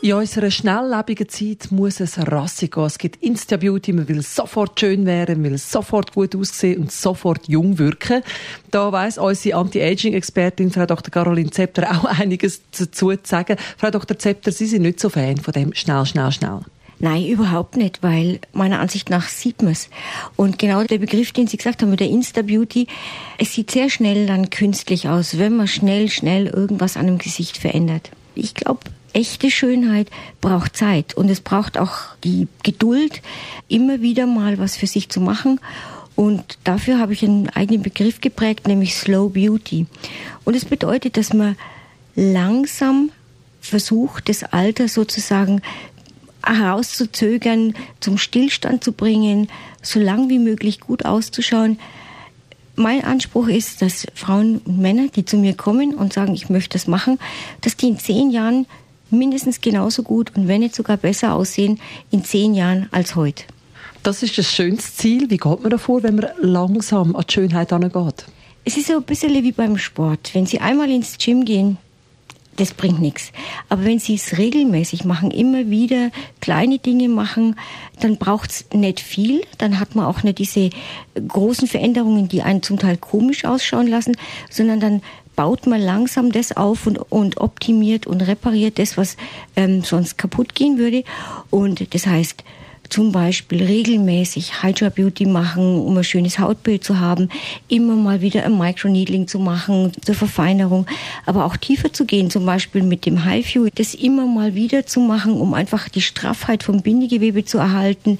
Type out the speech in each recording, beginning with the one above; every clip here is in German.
in unserer schnelllebigen Zeit muss es rassig gehen. Es gibt Insta-Beauty, man will sofort schön werden, man will sofort gut aussehen und sofort jung wirken. Da weiss unsere Anti-Aging-Expertin, Frau Dr. Caroline Zepter, auch einiges dazu zu sagen. Frau Dr. Zepter, Sie sind nicht so Fan von dem schnell, schnell, schnell. Nein, überhaupt nicht, weil meiner Ansicht nach sieht man es. Und genau der Begriff, den Sie gesagt haben mit der Insta-Beauty, es sieht sehr schnell dann künstlich aus, wenn man schnell, schnell irgendwas an dem Gesicht verändert. Ich glaube, echte Schönheit braucht Zeit und es braucht auch die Geduld, immer wieder mal was für sich zu machen. Und dafür habe ich einen eigenen Begriff geprägt, nämlich Slow Beauty. Und es bedeutet, dass man langsam versucht, das Alter sozusagen herauszuzögern, zum Stillstand zu bringen, so lang wie möglich gut auszuschauen. Mein Anspruch ist, dass Frauen und Männer, die zu mir kommen und sagen, ich möchte das machen, dass die in zehn Jahren mindestens genauso gut und wenn nicht sogar besser aussehen in zehn Jahren als heute. Das ist das schönste Ziel. Wie geht man davor, wenn man langsam an die Schönheit angeht? Es ist so ein bisschen wie beim Sport. Wenn Sie einmal ins Gym gehen, das bringt nichts. Aber wenn Sie es regelmäßig machen, immer wieder kleine Dinge machen, dann braucht es nicht viel. Dann hat man auch nicht diese großen Veränderungen, die einen zum Teil komisch ausschauen lassen, sondern dann baut man langsam das auf und, und optimiert und repariert das, was ähm, sonst kaputt gehen würde. Und das heißt, zum Beispiel regelmäßig Hydra Beauty machen, um ein schönes Hautbild zu haben, immer mal wieder ein Microneedling zu machen zur Verfeinerung, aber auch tiefer zu gehen, zum Beispiel mit dem HiFu, das immer mal wieder zu machen, um einfach die Straffheit vom Bindegewebe zu erhalten.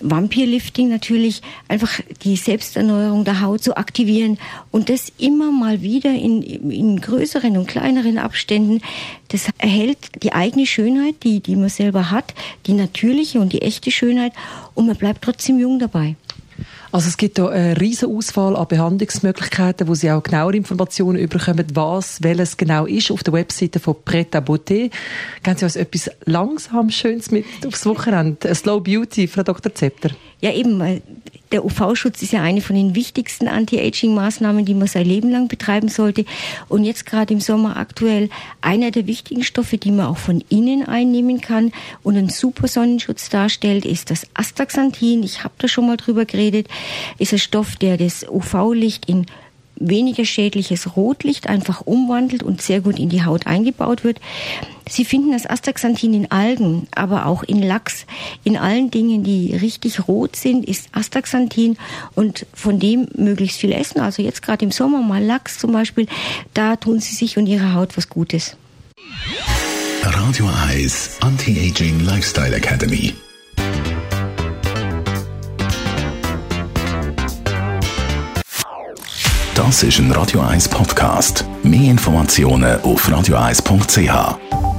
Vampirlifting natürlich, einfach die Selbsterneuerung der Haut zu aktivieren und das immer mal wieder in, in größeren und kleineren Abständen. Das erhält die eigene Schönheit, die, die man selber hat, die natürliche und die echte Schönheit und man bleibt trotzdem jung dabei. Also es gibt hier eine riesige Auswahl an Behandlungsmöglichkeiten, wo Sie auch genauere Informationen bekommen, was welches genau ist, auf der Webseite von Pret à Beauté. Geben Sie uns etwas langsam Schönes mit aufs Wochenende? Slow Beauty, Frau Dr. Zepter. Ja, eben. Der UV-Schutz ist ja eine von den wichtigsten Anti-Aging-Maßnahmen, die man sein Leben lang betreiben sollte. Und jetzt gerade im Sommer aktuell einer der wichtigen Stoffe, die man auch von innen einnehmen kann und einen super Sonnenschutz darstellt, ist das Astaxanthin. Ich habe da schon mal drüber geredet. Ist ein Stoff, der das UV-Licht in weniger schädliches Rotlicht einfach umwandelt und sehr gut in die Haut eingebaut wird. Sie finden das Astaxanthin in Algen, aber auch in Lachs. In allen Dingen, die richtig rot sind, ist Astaxanthin und von dem möglichst viel essen. Also jetzt gerade im Sommer mal Lachs zum Beispiel, da tun Sie sich und Ihrer Haut was Gutes. Radio Eyes Anti-Aging Lifestyle Academy. Das ist ein Radio 1 Podcast. Mehr Informationen auf radio1.ch.